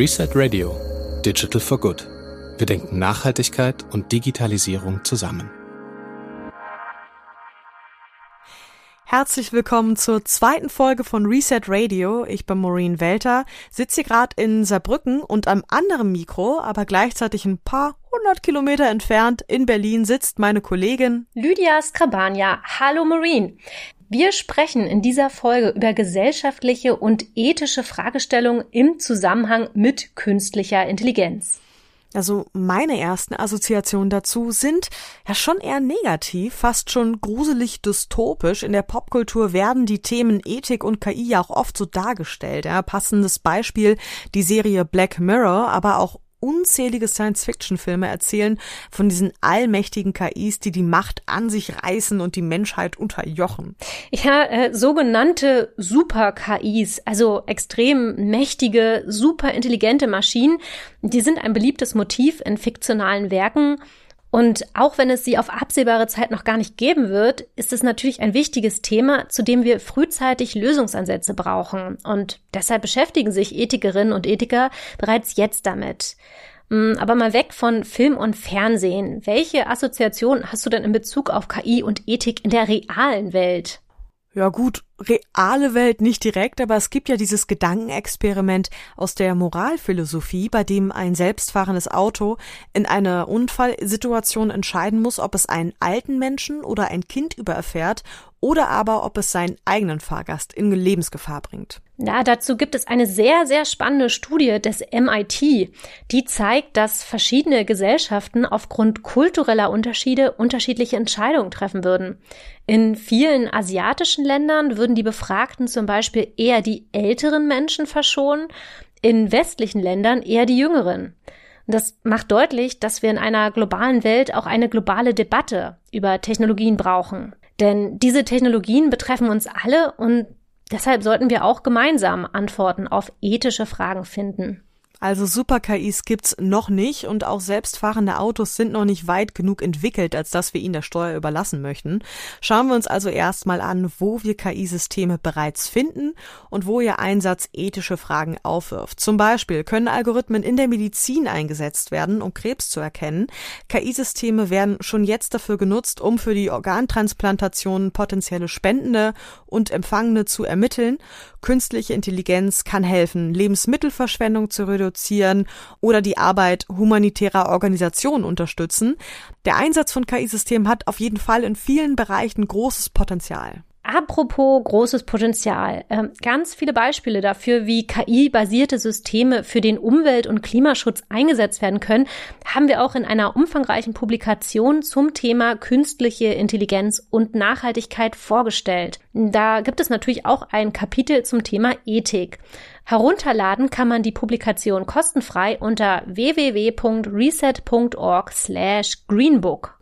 Reset Radio Digital for Good. Wir denken Nachhaltigkeit und Digitalisierung zusammen. Herzlich willkommen zur zweiten Folge von Reset Radio. Ich bin Maureen Welter, sitze hier gerade in Saarbrücken und am anderen Mikro, aber gleichzeitig ein paar hundert Kilometer entfernt in Berlin sitzt meine Kollegin Lydia Skrabania. Hallo Maureen. Wir sprechen in dieser Folge über gesellschaftliche und ethische Fragestellungen im Zusammenhang mit künstlicher Intelligenz. Also meine ersten Assoziationen dazu sind ja schon eher negativ, fast schon gruselig dystopisch. In der Popkultur werden die Themen Ethik und KI ja auch oft so dargestellt. Ja, passendes Beispiel die Serie Black Mirror, aber auch unzählige Science-Fiction-Filme erzählen von diesen allmächtigen KIs, die die Macht an sich reißen und die Menschheit unterjochen. Ja, äh, sogenannte Super-KIs, also extrem mächtige, super intelligente Maschinen, die sind ein beliebtes Motiv in fiktionalen Werken und auch wenn es sie auf absehbare Zeit noch gar nicht geben wird, ist es natürlich ein wichtiges Thema, zu dem wir frühzeitig Lösungsansätze brauchen. Und deshalb beschäftigen sich Ethikerinnen und Ethiker bereits jetzt damit. Hm, aber mal weg von Film und Fernsehen. Welche Assoziation hast du denn in Bezug auf KI und Ethik in der realen Welt? Ja gut, reale Welt nicht direkt, aber es gibt ja dieses Gedankenexperiment aus der Moralphilosophie, bei dem ein selbstfahrendes Auto in einer Unfallsituation entscheiden muss, ob es einen alten Menschen oder ein Kind überfährt oder aber ob es seinen eigenen Fahrgast in Lebensgefahr bringt. Ja, dazu gibt es eine sehr, sehr spannende Studie des MIT, die zeigt, dass verschiedene Gesellschaften aufgrund kultureller Unterschiede unterschiedliche Entscheidungen treffen würden. In vielen asiatischen Ländern würden die Befragten zum Beispiel eher die älteren Menschen verschonen, in westlichen Ländern eher die jüngeren. Das macht deutlich, dass wir in einer globalen Welt auch eine globale Debatte über Technologien brauchen. Denn diese Technologien betreffen uns alle und deshalb sollten wir auch gemeinsam Antworten auf ethische Fragen finden. Also Super-KIs gibt's noch nicht und auch selbstfahrende Autos sind noch nicht weit genug entwickelt, als dass wir ihnen der Steuer überlassen möchten. Schauen wir uns also erstmal an, wo wir KI-Systeme bereits finden und wo ihr Einsatz ethische Fragen aufwirft. Zum Beispiel können Algorithmen in der Medizin eingesetzt werden, um Krebs zu erkennen. KI-Systeme werden schon jetzt dafür genutzt, um für die Organtransplantationen potenzielle Spendende und Empfangene zu ermitteln. Künstliche Intelligenz kann helfen, Lebensmittelverschwendung zu reduzieren oder die Arbeit humanitärer Organisationen unterstützen. Der Einsatz von KI-Systemen hat auf jeden Fall in vielen Bereichen großes Potenzial. Apropos großes Potenzial. Ähm, ganz viele Beispiele dafür, wie KI-basierte Systeme für den Umwelt- und Klimaschutz eingesetzt werden können, haben wir auch in einer umfangreichen Publikation zum Thema künstliche Intelligenz und Nachhaltigkeit vorgestellt. Da gibt es natürlich auch ein Kapitel zum Thema Ethik. Herunterladen kann man die Publikation kostenfrei unter www.reset.org slash greenbook.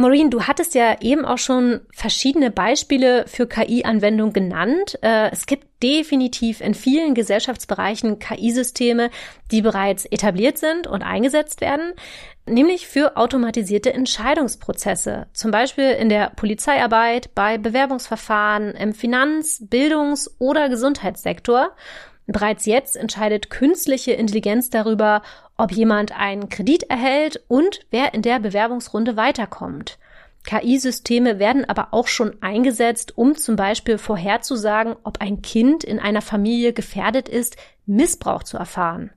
Maureen, du hattest ja eben auch schon verschiedene Beispiele für KI-Anwendung genannt. Äh, es gibt definitiv in vielen Gesellschaftsbereichen KI-Systeme, die bereits etabliert sind und eingesetzt werden, nämlich für automatisierte Entscheidungsprozesse, zum Beispiel in der Polizeiarbeit, bei Bewerbungsverfahren, im Finanz-, Bildungs- oder Gesundheitssektor. Bereits jetzt entscheidet künstliche Intelligenz darüber, ob jemand einen Kredit erhält und wer in der Bewerbungsrunde weiterkommt. KI-Systeme werden aber auch schon eingesetzt, um zum Beispiel vorherzusagen, ob ein Kind in einer Familie gefährdet ist, Missbrauch zu erfahren.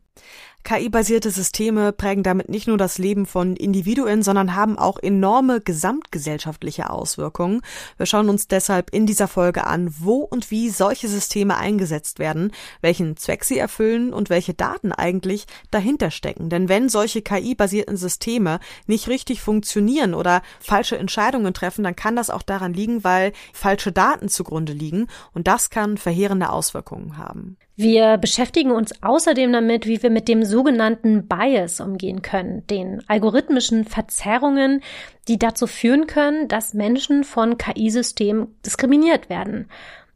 KI-basierte Systeme prägen damit nicht nur das Leben von Individuen, sondern haben auch enorme gesamtgesellschaftliche Auswirkungen. Wir schauen uns deshalb in dieser Folge an, wo und wie solche Systeme eingesetzt werden, welchen Zweck sie erfüllen und welche Daten eigentlich dahinter stecken. Denn wenn solche KI-basierten Systeme nicht richtig funktionieren oder falsche Entscheidungen treffen, dann kann das auch daran liegen, weil falsche Daten zugrunde liegen und das kann verheerende Auswirkungen haben. Wir beschäftigen uns außerdem damit, wie wir mit dem sogenannten Bias umgehen können, den algorithmischen Verzerrungen, die dazu führen können, dass Menschen von KI-Systemen diskriminiert werden.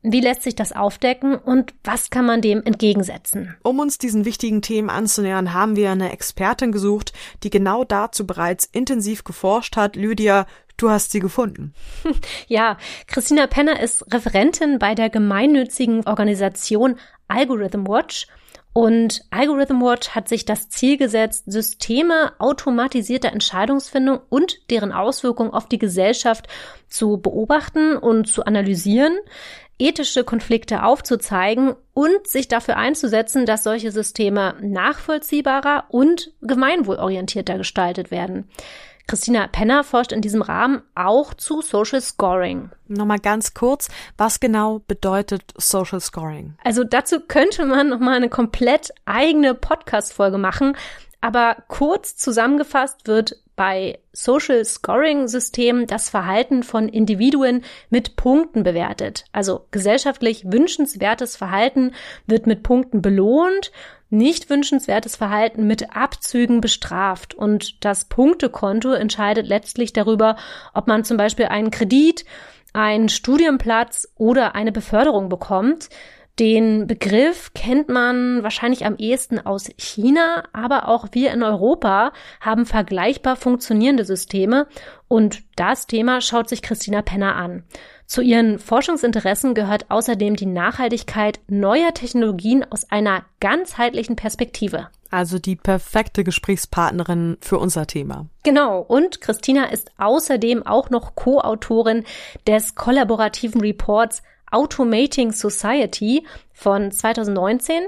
Wie lässt sich das aufdecken und was kann man dem entgegensetzen? Um uns diesen wichtigen Themen anzunähern, haben wir eine Expertin gesucht, die genau dazu bereits intensiv geforscht hat. Lydia, Du hast sie gefunden. Ja, Christina Penner ist Referentin bei der gemeinnützigen Organisation Algorithm Watch Und Algorithm Watch hat sich das Ziel gesetzt, Systeme automatisierter Entscheidungsfindung und deren Auswirkungen auf die Gesellschaft zu beobachten und zu analysieren, ethische Konflikte aufzuzeigen und sich dafür einzusetzen, dass solche Systeme nachvollziehbarer und gemeinwohlorientierter gestaltet werden. Christina Penner forscht in diesem Rahmen auch zu Social Scoring. Nochmal ganz kurz, was genau bedeutet Social Scoring? Also dazu könnte man nochmal eine komplett eigene Podcast-Folge machen. Aber kurz zusammengefasst wird bei Social Scoring Systemen das Verhalten von Individuen mit Punkten bewertet. Also gesellschaftlich wünschenswertes Verhalten wird mit Punkten belohnt nicht wünschenswertes Verhalten mit Abzügen bestraft. Und das Punktekonto entscheidet letztlich darüber, ob man zum Beispiel einen Kredit, einen Studienplatz oder eine Beförderung bekommt. Den Begriff kennt man wahrscheinlich am ehesten aus China, aber auch wir in Europa haben vergleichbar funktionierende Systeme und das Thema schaut sich Christina Penner an. Zu ihren Forschungsinteressen gehört außerdem die Nachhaltigkeit neuer Technologien aus einer ganzheitlichen Perspektive. Also die perfekte Gesprächspartnerin für unser Thema. Genau. Und Christina ist außerdem auch noch Co-Autorin des kollaborativen Reports Automating Society von 2019,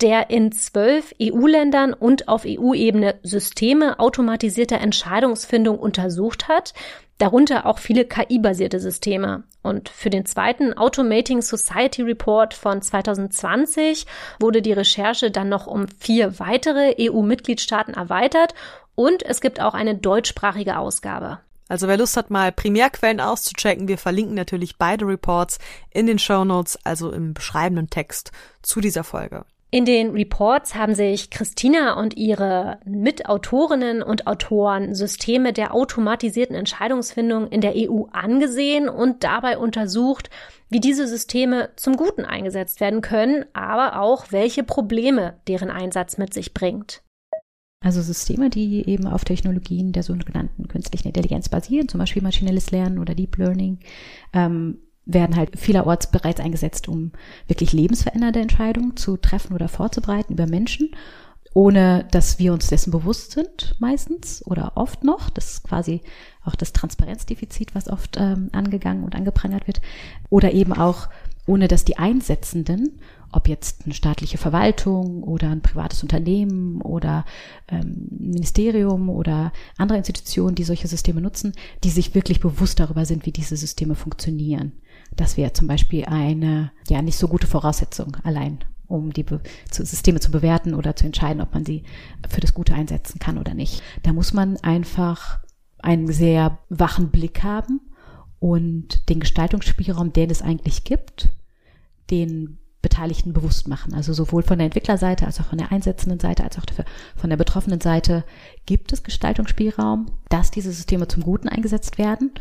der in zwölf EU-Ländern und auf EU-Ebene Systeme automatisierter Entscheidungsfindung untersucht hat, darunter auch viele KI-basierte Systeme. Und für den zweiten Automating Society Report von 2020 wurde die Recherche dann noch um vier weitere EU-Mitgliedstaaten erweitert und es gibt auch eine deutschsprachige Ausgabe. Also wer Lust hat, mal Primärquellen auszuchecken, wir verlinken natürlich beide Reports in den Show Notes, also im beschreibenden Text zu dieser Folge. In den Reports haben sich Christina und ihre Mitautorinnen und Autoren Systeme der automatisierten Entscheidungsfindung in der EU angesehen und dabei untersucht, wie diese Systeme zum Guten eingesetzt werden können, aber auch welche Probleme deren Einsatz mit sich bringt. Also Systeme, die eben auf Technologien der sogenannten künstlichen Intelligenz basieren, zum Beispiel maschinelles Lernen oder Deep Learning, ähm, werden halt vielerorts bereits eingesetzt, um wirklich lebensverändernde Entscheidungen zu treffen oder vorzubereiten über Menschen, ohne dass wir uns dessen bewusst sind, meistens oder oft noch. Das ist quasi auch das Transparenzdefizit, was oft ähm, angegangen und angeprangert wird. Oder eben auch, ohne dass die Einsetzenden ob jetzt eine staatliche Verwaltung oder ein privates Unternehmen oder ähm, Ministerium oder andere Institutionen, die solche Systeme nutzen, die sich wirklich bewusst darüber sind, wie diese Systeme funktionieren. Das wäre zum Beispiel eine ja nicht so gute Voraussetzung allein, um die Be zu, Systeme zu bewerten oder zu entscheiden, ob man sie für das Gute einsetzen kann oder nicht. Da muss man einfach einen sehr wachen Blick haben und den Gestaltungsspielraum, den es eigentlich gibt, den Beteiligten bewusst machen. Also sowohl von der Entwicklerseite als auch von der einsetzenden Seite als auch von der betroffenen Seite gibt es Gestaltungsspielraum, dass diese Systeme zum Guten eingesetzt werden.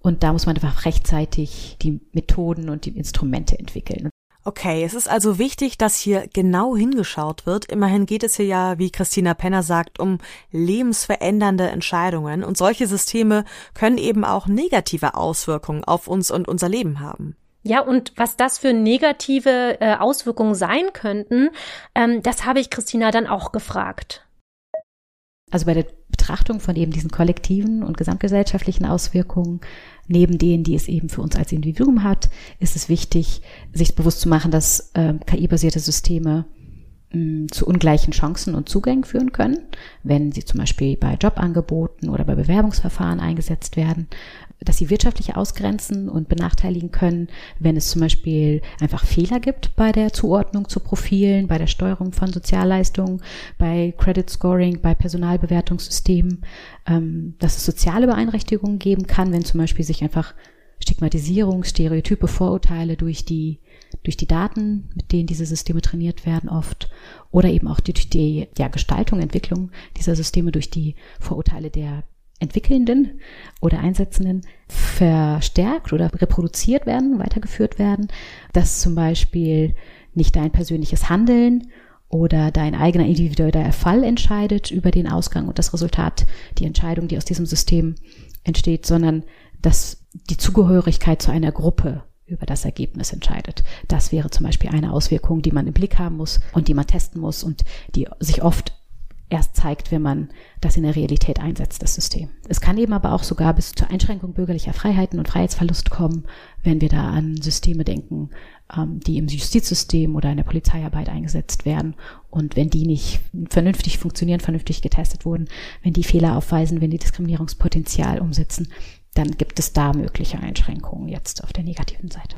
Und da muss man einfach rechtzeitig die Methoden und die Instrumente entwickeln. Okay, es ist also wichtig, dass hier genau hingeschaut wird. Immerhin geht es hier ja, wie Christina Penner sagt, um lebensverändernde Entscheidungen und solche Systeme können eben auch negative Auswirkungen auf uns und unser Leben haben. Ja, und was das für negative äh, Auswirkungen sein könnten, ähm, das habe ich Christina dann auch gefragt. Also bei der Betrachtung von eben diesen kollektiven und gesamtgesellschaftlichen Auswirkungen, neben denen, die es eben für uns als Individuum hat, ist es wichtig, sich bewusst zu machen, dass äh, KI-basierte Systeme mh, zu ungleichen Chancen und Zugängen führen können, wenn sie zum Beispiel bei Jobangeboten oder bei Bewerbungsverfahren eingesetzt werden dass sie wirtschaftlich ausgrenzen und benachteiligen können, wenn es zum Beispiel einfach Fehler gibt bei der Zuordnung zu Profilen, bei der Steuerung von Sozialleistungen, bei Credit Scoring, bei Personalbewertungssystemen, ähm, dass es soziale Beeinträchtigungen geben kann, wenn zum Beispiel sich einfach Stigmatisierung, Stereotype, Vorurteile durch die durch die Daten, mit denen diese Systeme trainiert werden, oft oder eben auch durch die ja, Gestaltung, Entwicklung dieser Systeme durch die Vorurteile der Entwickelnden oder Einsetzenden verstärkt oder reproduziert werden, weitergeführt werden, dass zum Beispiel nicht dein persönliches Handeln oder dein eigener individueller Fall entscheidet über den Ausgang und das Resultat, die Entscheidung, die aus diesem System entsteht, sondern dass die Zugehörigkeit zu einer Gruppe über das Ergebnis entscheidet. Das wäre zum Beispiel eine Auswirkung, die man im Blick haben muss und die man testen muss und die sich oft erst zeigt, wenn man das in der Realität einsetzt, das System. Es kann eben aber auch sogar bis zur Einschränkung bürgerlicher Freiheiten und Freiheitsverlust kommen, wenn wir da an Systeme denken, ähm, die im Justizsystem oder in der Polizeiarbeit eingesetzt werden. Und wenn die nicht vernünftig funktionieren, vernünftig getestet wurden, wenn die Fehler aufweisen, wenn die Diskriminierungspotenzial umsetzen, dann gibt es da mögliche Einschränkungen jetzt auf der negativen Seite.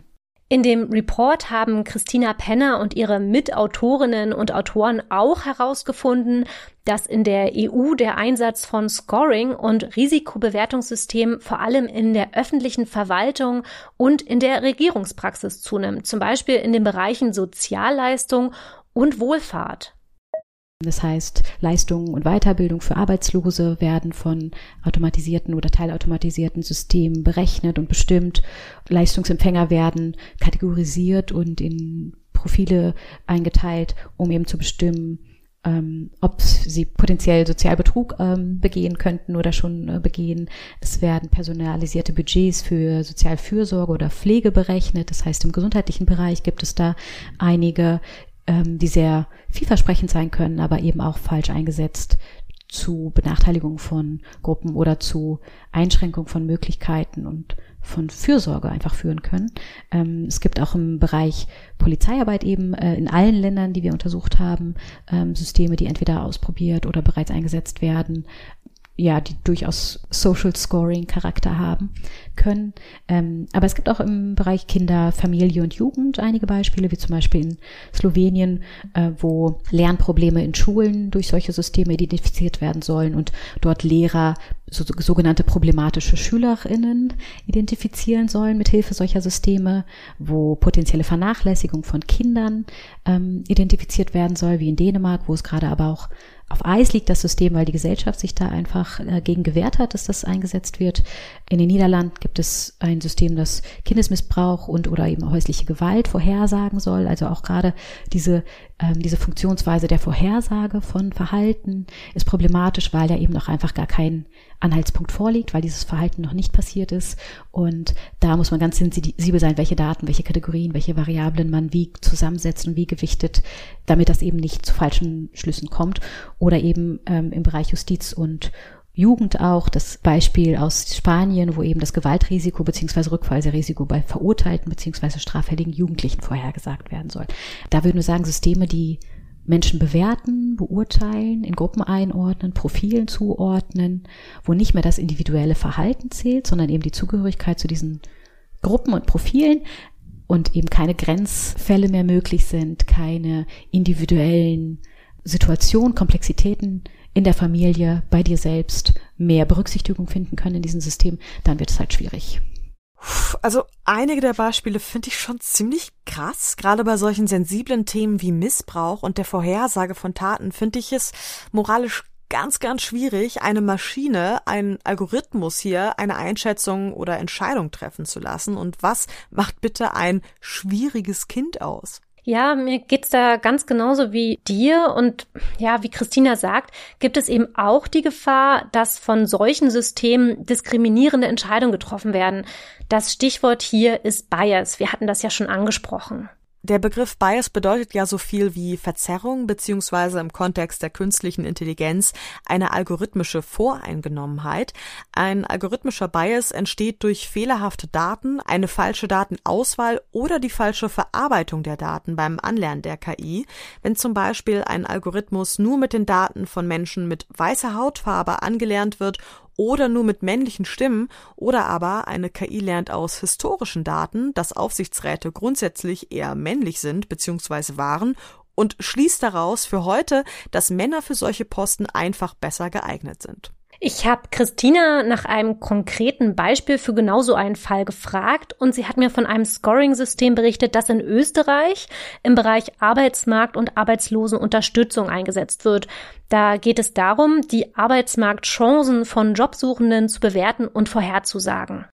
In dem Report haben Christina Penner und ihre Mitautorinnen und Autoren auch herausgefunden, dass in der EU der Einsatz von Scoring und Risikobewertungssystemen vor allem in der öffentlichen Verwaltung und in der Regierungspraxis zunimmt, zum Beispiel in den Bereichen Sozialleistung und Wohlfahrt. Das heißt, Leistungen und Weiterbildung für Arbeitslose werden von automatisierten oder teilautomatisierten Systemen berechnet und bestimmt. Leistungsempfänger werden kategorisiert und in Profile eingeteilt, um eben zu bestimmen, ähm, ob sie potenziell Sozialbetrug ähm, begehen könnten oder schon äh, begehen. Es werden personalisierte Budgets für Sozialfürsorge oder Pflege berechnet. Das heißt, im gesundheitlichen Bereich gibt es da einige ähm, die sehr vielversprechend sein können, aber eben auch falsch eingesetzt zu Benachteiligung von Gruppen oder zu Einschränkung von Möglichkeiten und von Fürsorge einfach führen können. Ähm, es gibt auch im Bereich Polizeiarbeit eben äh, in allen Ländern, die wir untersucht haben, ähm, Systeme, die entweder ausprobiert oder bereits eingesetzt werden, ja, die durchaus Social Scoring Charakter haben können. Ähm, aber es gibt auch im Bereich Kinder, Familie und Jugend einige Beispiele, wie zum Beispiel in Slowenien, äh, wo Lernprobleme in Schulen durch solche Systeme identifiziert werden sollen und dort Lehrer so, sogenannte problematische SchülerInnen identifizieren sollen mit Hilfe solcher Systeme, wo potenzielle Vernachlässigung von Kindern ähm, identifiziert werden soll, wie in Dänemark, wo es gerade aber auch auf Eis liegt das System, weil die Gesellschaft sich da einfach äh, gegen gewehrt hat, dass das eingesetzt wird. In den Niederlanden gibt es ein System, das Kindesmissbrauch und oder eben häusliche Gewalt vorhersagen soll. Also auch gerade diese, ähm, diese Funktionsweise der Vorhersage von Verhalten ist problematisch, weil ja eben noch einfach gar kein Anhaltspunkt vorliegt, weil dieses Verhalten noch nicht passiert ist. Und da muss man ganz sensibel sein, welche Daten, welche Kategorien, welche Variablen man wie zusammensetzt und wie gewichtet, damit das eben nicht zu falschen Schlüssen kommt. Oder eben ähm, im Bereich Justiz und Jugend auch, das Beispiel aus Spanien, wo eben das Gewaltrisiko bzw. Rückfallrisiko bei verurteilten bzw. straffälligen Jugendlichen vorhergesagt werden soll. Da würden wir sagen, Systeme, die Menschen bewerten, beurteilen, in Gruppen einordnen, Profilen zuordnen, wo nicht mehr das individuelle Verhalten zählt, sondern eben die Zugehörigkeit zu diesen Gruppen und Profilen und eben keine Grenzfälle mehr möglich sind, keine individuellen Situationen, Komplexitäten in der Familie, bei dir selbst mehr Berücksichtigung finden können in diesem System, dann wird es halt schwierig. Also einige der Beispiele finde ich schon ziemlich krass. Gerade bei solchen sensiblen Themen wie Missbrauch und der Vorhersage von Taten finde ich es moralisch ganz, ganz schwierig, eine Maschine, einen Algorithmus hier eine Einschätzung oder Entscheidung treffen zu lassen. Und was macht bitte ein schwieriges Kind aus? Ja, mir geht's da ganz genauso wie dir. Und ja, wie Christina sagt, gibt es eben auch die Gefahr, dass von solchen Systemen diskriminierende Entscheidungen getroffen werden. Das Stichwort hier ist Bias. Wir hatten das ja schon angesprochen. Der Begriff Bias bedeutet ja so viel wie Verzerrung beziehungsweise im Kontext der künstlichen Intelligenz eine algorithmische Voreingenommenheit. Ein algorithmischer Bias entsteht durch fehlerhafte Daten, eine falsche Datenauswahl oder die falsche Verarbeitung der Daten beim Anlernen der KI. Wenn zum Beispiel ein Algorithmus nur mit den Daten von Menschen mit weißer Hautfarbe angelernt wird oder nur mit männlichen Stimmen oder aber eine KI lernt aus historischen Daten, dass Aufsichtsräte grundsätzlich eher männlich sind bzw. waren und schließt daraus für heute, dass Männer für solche Posten einfach besser geeignet sind. Ich habe Christina nach einem konkreten Beispiel für genau so einen Fall gefragt und sie hat mir von einem Scoring-System berichtet, das in Österreich im Bereich Arbeitsmarkt und Arbeitslosenunterstützung eingesetzt wird. Da geht es darum, die Arbeitsmarktchancen von Jobsuchenden zu bewerten und vorherzusagen.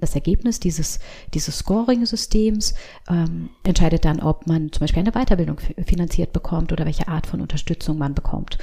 Das Ergebnis dieses, dieses Scoring-Systems ähm, entscheidet dann, ob man zum Beispiel eine Weiterbildung finanziert bekommt oder welche Art von Unterstützung man bekommt.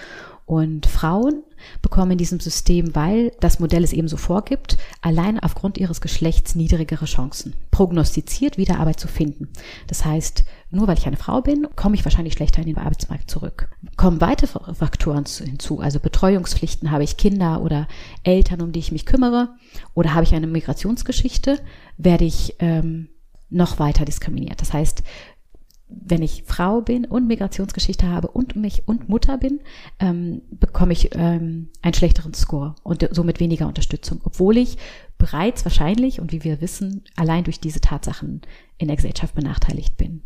Und Frauen bekommen in diesem System, weil das Modell es eben so vorgibt, allein aufgrund ihres Geschlechts niedrigere Chancen. Prognostiziert, wieder Arbeit zu finden. Das heißt, nur weil ich eine Frau bin, komme ich wahrscheinlich schlechter in den Arbeitsmarkt zurück. Kommen weitere Faktoren hinzu, also Betreuungspflichten, habe ich Kinder oder Eltern, um die ich mich kümmere, oder habe ich eine Migrationsgeschichte, werde ich ähm, noch weiter diskriminiert. Das heißt, wenn ich Frau bin und Migrationsgeschichte habe und mich und Mutter bin, ähm, bekomme ich ähm, einen schlechteren Score und somit weniger Unterstützung, obwohl ich bereits wahrscheinlich und wie wir wissen, allein durch diese Tatsachen in der Gesellschaft benachteiligt bin.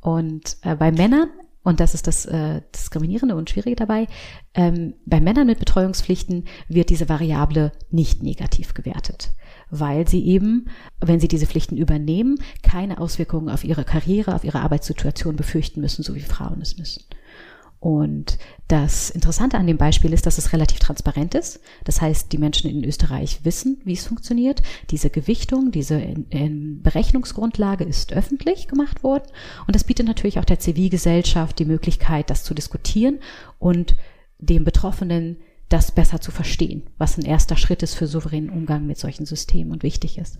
Und äh, bei Männern und das ist das äh, Diskriminierende und Schwierige dabei. Ähm, bei Männern mit Betreuungspflichten wird diese Variable nicht negativ gewertet weil sie eben, wenn sie diese Pflichten übernehmen, keine Auswirkungen auf ihre Karriere, auf ihre Arbeitssituation befürchten müssen, so wie Frauen es müssen. Und das Interessante an dem Beispiel ist, dass es relativ transparent ist. Das heißt, die Menschen in Österreich wissen, wie es funktioniert. Diese Gewichtung, diese Berechnungsgrundlage ist öffentlich gemacht worden. Und das bietet natürlich auch der Zivilgesellschaft die Möglichkeit, das zu diskutieren und dem Betroffenen das besser zu verstehen, was ein erster Schritt ist für souveränen Umgang mit solchen Systemen und wichtig ist.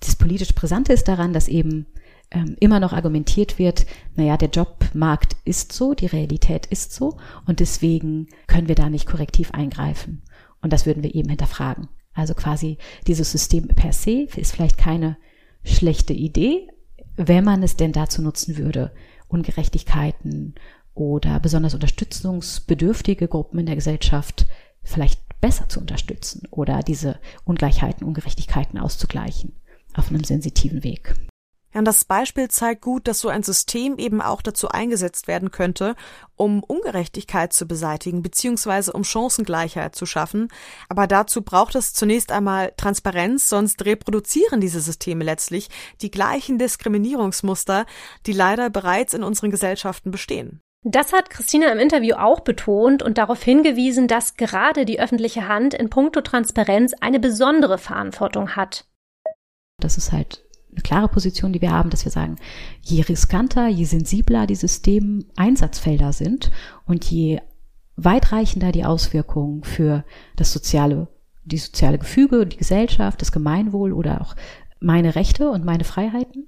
Das politisch Brisante ist daran, dass eben ähm, immer noch argumentiert wird, naja, der Jobmarkt ist so, die Realität ist so und deswegen können wir da nicht korrektiv eingreifen. Und das würden wir eben hinterfragen. Also quasi dieses System per se ist vielleicht keine schlechte Idee, wenn man es denn dazu nutzen würde, Ungerechtigkeiten oder besonders unterstützungsbedürftige Gruppen in der Gesellschaft vielleicht besser zu unterstützen oder diese Ungleichheiten, Ungerechtigkeiten auszugleichen auf einem sensitiven Weg. Ja, und das Beispiel zeigt gut, dass so ein System eben auch dazu eingesetzt werden könnte, um Ungerechtigkeit zu beseitigen bzw. um Chancengleichheit zu schaffen. Aber dazu braucht es zunächst einmal Transparenz, sonst reproduzieren diese Systeme letztlich die gleichen Diskriminierungsmuster, die leider bereits in unseren Gesellschaften bestehen. Das hat Christina im Interview auch betont und darauf hingewiesen, dass gerade die öffentliche Hand in puncto Transparenz eine besondere Verantwortung hat. Das ist halt eine klare Position, die wir haben, dass wir sagen, je riskanter, je sensibler die Systemeinsatzfelder sind und je weitreichender die Auswirkungen für das soziale, die soziale Gefüge, die Gesellschaft, das Gemeinwohl oder auch meine Rechte und meine Freiheiten,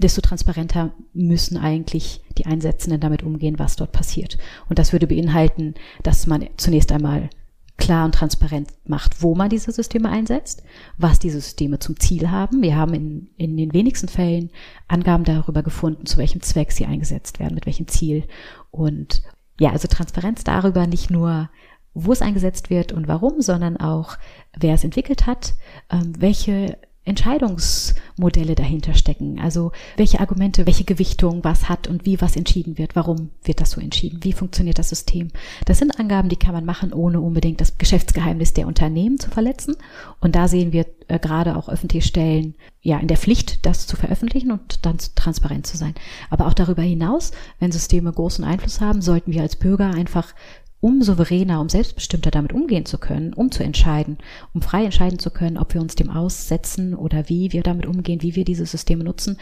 desto transparenter müssen eigentlich die Einsetzenden damit umgehen, was dort passiert. Und das würde beinhalten, dass man zunächst einmal klar und transparent macht, wo man diese Systeme einsetzt, was diese Systeme zum Ziel haben. Wir haben in, in den wenigsten Fällen Angaben darüber gefunden, zu welchem Zweck sie eingesetzt werden, mit welchem Ziel. Und ja, also Transparenz darüber nicht nur, wo es eingesetzt wird und warum, sondern auch, wer es entwickelt hat, ähm, welche Entscheidungsmodelle dahinter stecken. Also welche Argumente, welche Gewichtung was hat und wie was entschieden wird. Warum wird das so entschieden? Wie funktioniert das System? Das sind Angaben, die kann man machen, ohne unbedingt das Geschäftsgeheimnis der Unternehmen zu verletzen. Und da sehen wir äh, gerade auch öffentliche Stellen ja in der Pflicht, das zu veröffentlichen und dann transparent zu sein. Aber auch darüber hinaus, wenn Systeme großen Einfluss haben, sollten wir als Bürger einfach um souveräner, um selbstbestimmter damit umgehen zu können, um zu entscheiden, um frei entscheiden zu können, ob wir uns dem aussetzen oder wie wir damit umgehen, wie wir diese Systeme nutzen,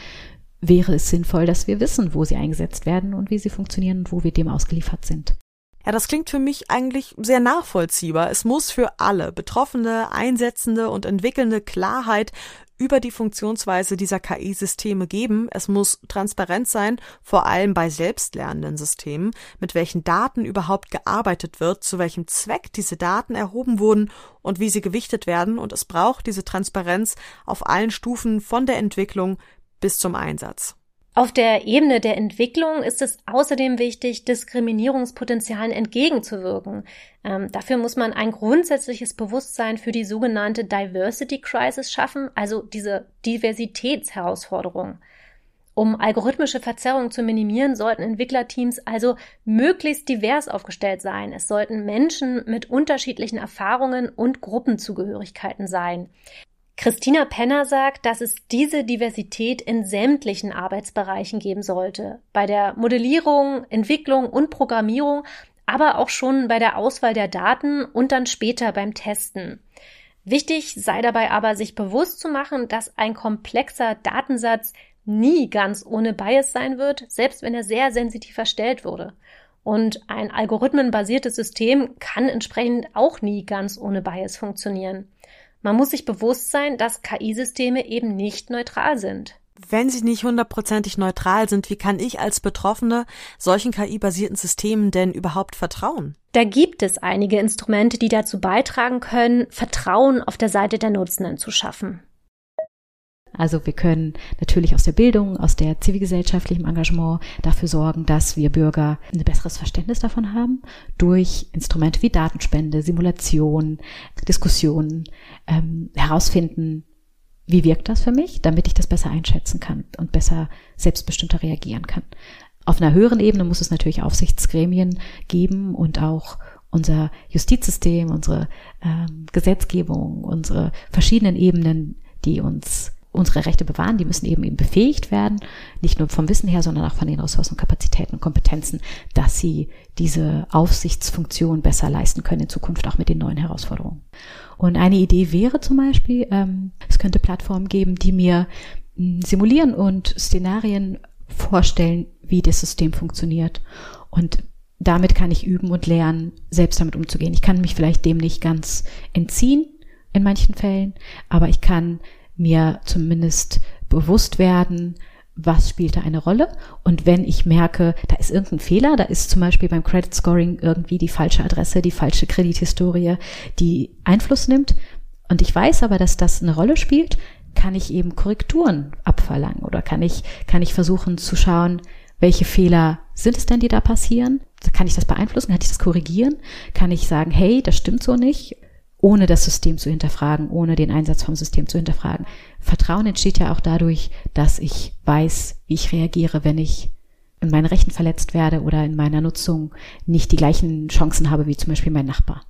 wäre es sinnvoll, dass wir wissen, wo sie eingesetzt werden und wie sie funktionieren und wo wir dem ausgeliefert sind. Ja, das klingt für mich eigentlich sehr nachvollziehbar. Es muss für alle Betroffene, Einsetzende und Entwickelnde Klarheit über die Funktionsweise dieser KI-Systeme geben. Es muss transparent sein, vor allem bei selbstlernenden Systemen, mit welchen Daten überhaupt gearbeitet wird, zu welchem Zweck diese Daten erhoben wurden und wie sie gewichtet werden. Und es braucht diese Transparenz auf allen Stufen von der Entwicklung bis zum Einsatz. Auf der Ebene der Entwicklung ist es außerdem wichtig, Diskriminierungspotenzialen entgegenzuwirken. Ähm, dafür muss man ein grundsätzliches Bewusstsein für die sogenannte Diversity Crisis schaffen, also diese Diversitätsherausforderung. Um algorithmische Verzerrungen zu minimieren, sollten Entwicklerteams also möglichst divers aufgestellt sein. Es sollten Menschen mit unterschiedlichen Erfahrungen und Gruppenzugehörigkeiten sein. Christina Penner sagt, dass es diese Diversität in sämtlichen Arbeitsbereichen geben sollte. Bei der Modellierung, Entwicklung und Programmierung, aber auch schon bei der Auswahl der Daten und dann später beim Testen. Wichtig sei dabei aber, sich bewusst zu machen, dass ein komplexer Datensatz nie ganz ohne Bias sein wird, selbst wenn er sehr sensitiv erstellt wurde. Und ein algorithmenbasiertes System kann entsprechend auch nie ganz ohne Bias funktionieren. Man muss sich bewusst sein, dass KI-Systeme eben nicht neutral sind. Wenn sie nicht hundertprozentig neutral sind, wie kann ich als Betroffene solchen KI-basierten Systemen denn überhaupt vertrauen? Da gibt es einige Instrumente, die dazu beitragen können, Vertrauen auf der Seite der Nutzenden zu schaffen. Also wir können natürlich aus der Bildung, aus der zivilgesellschaftlichen Engagement dafür sorgen, dass wir Bürger ein besseres Verständnis davon haben, durch Instrumente wie Datenspende, Simulation, Diskussionen, ähm, herausfinden, wie wirkt das für mich, damit ich das besser einschätzen kann und besser selbstbestimmter reagieren kann. Auf einer höheren Ebene muss es natürlich Aufsichtsgremien geben und auch unser Justizsystem, unsere ähm, Gesetzgebung, unsere verschiedenen Ebenen, die uns unsere Rechte bewahren, die müssen eben eben befähigt werden, nicht nur vom Wissen her, sondern auch von den Ressourcen, Kapazitäten und Kompetenzen, dass sie diese Aufsichtsfunktion besser leisten können in Zukunft auch mit den neuen Herausforderungen. Und eine Idee wäre zum Beispiel, ähm, es könnte Plattformen geben, die mir hm, simulieren und Szenarien vorstellen, wie das System funktioniert. Und damit kann ich üben und lernen, selbst damit umzugehen. Ich kann mich vielleicht dem nicht ganz entziehen in manchen Fällen, aber ich kann mir zumindest bewusst werden, was spielt da eine Rolle? Und wenn ich merke, da ist irgendein Fehler, da ist zum Beispiel beim Credit Scoring irgendwie die falsche Adresse, die falsche Kredithistorie, die Einfluss nimmt, und ich weiß aber, dass das eine Rolle spielt, kann ich eben Korrekturen abverlangen oder kann ich, kann ich versuchen zu schauen, welche Fehler sind es denn, die da passieren? Kann ich das beeinflussen? Kann ich das korrigieren? Kann ich sagen, hey, das stimmt so nicht? Ohne das System zu hinterfragen, ohne den Einsatz vom System zu hinterfragen. Vertrauen entsteht ja auch dadurch, dass ich weiß, wie ich reagiere, wenn ich in meinen Rechten verletzt werde oder in meiner Nutzung nicht die gleichen Chancen habe wie zum Beispiel mein Nachbar.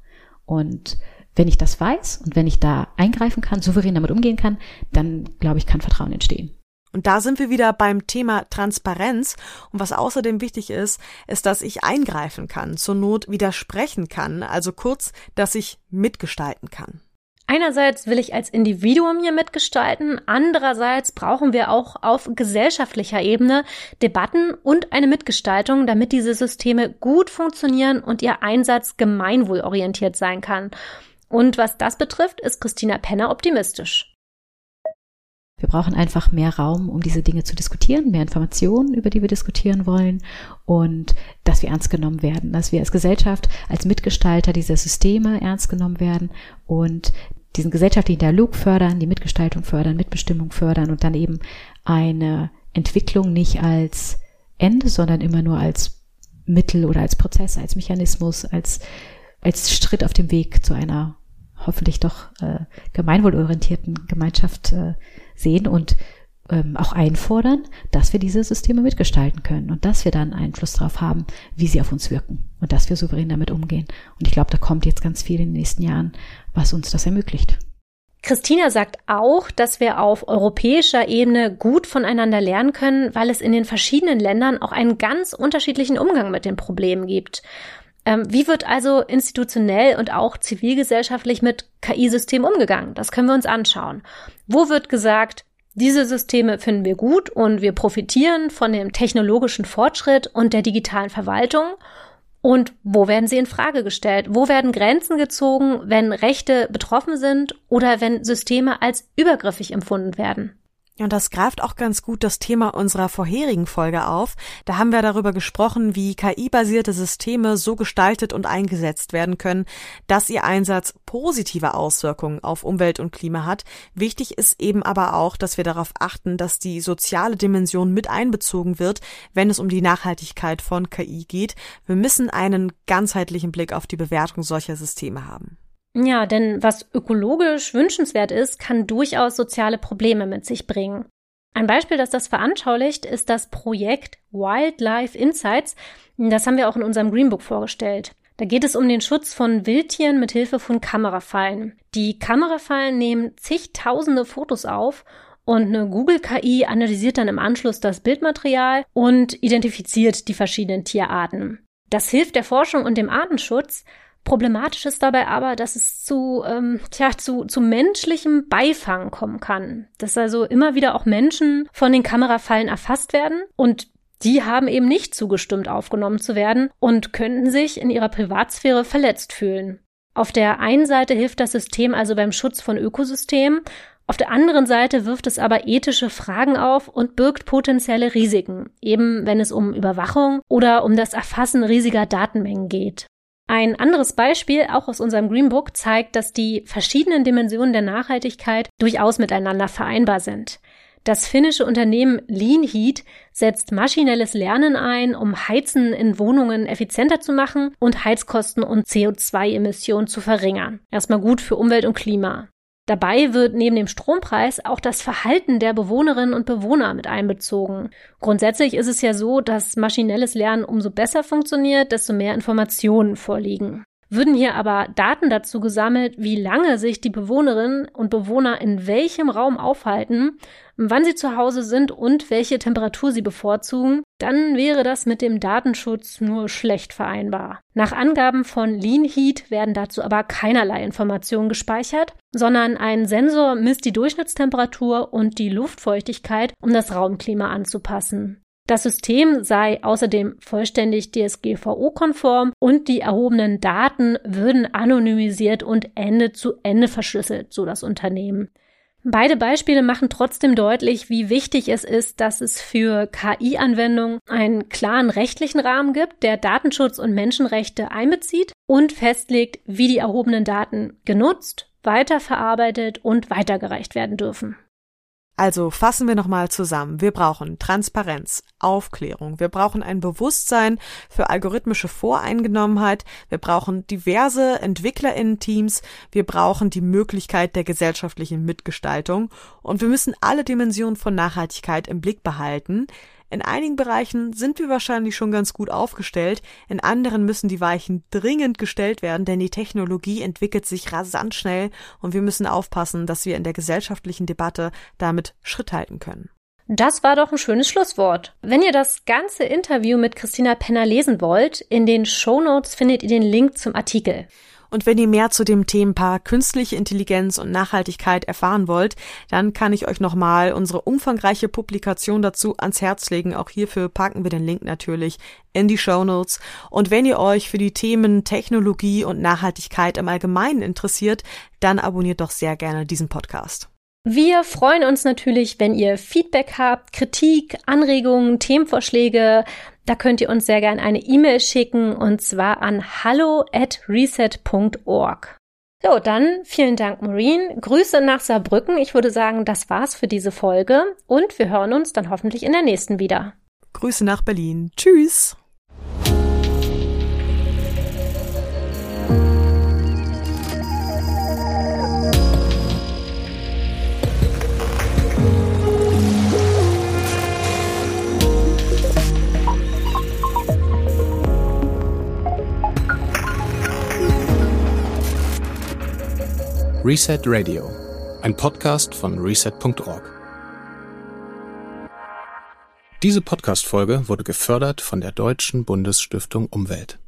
Und wenn ich das weiß und wenn ich da eingreifen kann, souverän damit umgehen kann, dann glaube ich, kann Vertrauen entstehen. Und da sind wir wieder beim Thema Transparenz. Und was außerdem wichtig ist, ist, dass ich eingreifen kann, zur Not widersprechen kann, also kurz, dass ich mitgestalten kann. Einerseits will ich als Individuum hier mitgestalten, andererseits brauchen wir auch auf gesellschaftlicher Ebene Debatten und eine Mitgestaltung, damit diese Systeme gut funktionieren und ihr Einsatz gemeinwohlorientiert sein kann. Und was das betrifft, ist Christina Penner optimistisch. Wir brauchen einfach mehr Raum, um diese Dinge zu diskutieren, mehr Informationen, über die wir diskutieren wollen und dass wir ernst genommen werden, dass wir als Gesellschaft, als Mitgestalter dieser Systeme ernst genommen werden und diesen gesellschaftlichen Dialog fördern, die Mitgestaltung fördern, Mitbestimmung fördern und dann eben eine Entwicklung nicht als Ende, sondern immer nur als Mittel oder als Prozess, als Mechanismus, als, als Schritt auf dem Weg zu einer hoffentlich doch äh, gemeinwohlorientierten Gemeinschaft äh, sehen und ähm, auch einfordern, dass wir diese Systeme mitgestalten können und dass wir dann Einfluss darauf haben, wie sie auf uns wirken und dass wir souverän damit umgehen. Und ich glaube, da kommt jetzt ganz viel in den nächsten Jahren, was uns das ermöglicht. Christina sagt auch, dass wir auf europäischer Ebene gut voneinander lernen können, weil es in den verschiedenen Ländern auch einen ganz unterschiedlichen Umgang mit den Problemen gibt. Ähm, wie wird also institutionell und auch zivilgesellschaftlich mit KI-Systemen umgegangen? Das können wir uns anschauen. Wo wird gesagt, diese Systeme finden wir gut und wir profitieren von dem technologischen Fortschritt und der digitalen Verwaltung? Und wo werden sie in Frage gestellt? Wo werden Grenzen gezogen, wenn Rechte betroffen sind oder wenn Systeme als übergriffig empfunden werden? Und das greift auch ganz gut das Thema unserer vorherigen Folge auf. Da haben wir darüber gesprochen, wie KI-basierte Systeme so gestaltet und eingesetzt werden können, dass ihr Einsatz positive Auswirkungen auf Umwelt und Klima hat. Wichtig ist eben aber auch, dass wir darauf achten, dass die soziale Dimension mit einbezogen wird, wenn es um die Nachhaltigkeit von KI geht. Wir müssen einen ganzheitlichen Blick auf die Bewertung solcher Systeme haben. Ja, denn was ökologisch wünschenswert ist, kann durchaus soziale Probleme mit sich bringen. Ein Beispiel, das das veranschaulicht, ist das Projekt Wildlife Insights. Das haben wir auch in unserem Greenbook vorgestellt. Da geht es um den Schutz von Wildtieren mit Hilfe von Kamerafallen. Die Kamerafallen nehmen zigtausende Fotos auf und eine Google-KI analysiert dann im Anschluss das Bildmaterial und identifiziert die verschiedenen Tierarten. Das hilft der Forschung und dem Artenschutz, Problematisch ist dabei aber, dass es zu, ähm, tja, zu, zu menschlichem Beifang kommen kann. Dass also immer wieder auch Menschen von den Kamerafallen erfasst werden und Die haben eben nicht zugestimmt, aufgenommen zu werden und könnten sich in ihrer Privatsphäre verletzt fühlen. Auf der einen Seite hilft das System also beim Schutz von Ökosystemen, auf der anderen Seite wirft es aber ethische Fragen auf und birgt potenzielle Risiken, eben wenn es um Überwachung oder um das Erfassen riesiger Datenmengen geht. Ein anderes Beispiel, auch aus unserem Greenbook, zeigt, dass die verschiedenen Dimensionen der Nachhaltigkeit durchaus miteinander vereinbar sind. Das finnische Unternehmen Lean Heat setzt maschinelles Lernen ein, um Heizen in Wohnungen effizienter zu machen und Heizkosten und CO2-Emissionen zu verringern. Erstmal gut für Umwelt und Klima. Dabei wird neben dem Strompreis auch das Verhalten der Bewohnerinnen und Bewohner mit einbezogen. Grundsätzlich ist es ja so, dass maschinelles Lernen umso besser funktioniert, desto mehr Informationen vorliegen. Würden hier aber Daten dazu gesammelt, wie lange sich die Bewohnerinnen und Bewohner in welchem Raum aufhalten, wann sie zu Hause sind und welche Temperatur sie bevorzugen, dann wäre das mit dem Datenschutz nur schlecht vereinbar. Nach Angaben von Lean Heat werden dazu aber keinerlei Informationen gespeichert, sondern ein Sensor misst die Durchschnittstemperatur und die Luftfeuchtigkeit, um das Raumklima anzupassen. Das System sei außerdem vollständig DSGVO-konform und die erhobenen Daten würden anonymisiert und Ende zu Ende verschlüsselt, so das Unternehmen. Beide Beispiele machen trotzdem deutlich, wie wichtig es ist, dass es für KI-Anwendungen einen klaren rechtlichen Rahmen gibt, der Datenschutz und Menschenrechte einbezieht und festlegt, wie die erhobenen Daten genutzt, weiterverarbeitet und weitergereicht werden dürfen. Also fassen wir nochmal zusammen. Wir brauchen Transparenz, Aufklärung, wir brauchen ein Bewusstsein für algorithmische Voreingenommenheit, wir brauchen diverse Entwicklerinnen-Teams, wir brauchen die Möglichkeit der gesellschaftlichen Mitgestaltung. Und wir müssen alle Dimensionen von Nachhaltigkeit im Blick behalten, in einigen Bereichen sind wir wahrscheinlich schon ganz gut aufgestellt, in anderen müssen die Weichen dringend gestellt werden, denn die Technologie entwickelt sich rasant schnell und wir müssen aufpassen, dass wir in der gesellschaftlichen Debatte damit Schritt halten können. Das war doch ein schönes Schlusswort. Wenn ihr das ganze Interview mit Christina Penner lesen wollt, in den Show Notes findet ihr den Link zum Artikel. Und wenn ihr mehr zu dem Themenpaar künstliche Intelligenz und Nachhaltigkeit erfahren wollt, dann kann ich euch nochmal unsere umfangreiche Publikation dazu ans Herz legen. Auch hierfür packen wir den Link natürlich in die Show Notes. Und wenn ihr euch für die Themen Technologie und Nachhaltigkeit im Allgemeinen interessiert, dann abonniert doch sehr gerne diesen Podcast. Wir freuen uns natürlich, wenn ihr Feedback habt, Kritik, Anregungen, Themenvorschläge. Da könnt ihr uns sehr gerne eine E-Mail schicken und zwar an hallo at reset.org. So, dann vielen Dank, Maureen. Grüße nach Saarbrücken. Ich würde sagen, das war's für diese Folge und wir hören uns dann hoffentlich in der nächsten wieder. Grüße nach Berlin. Tschüss. Reset Radio, ein Podcast von reset.org. Diese Podcast-Folge wurde gefördert von der Deutschen Bundesstiftung Umwelt.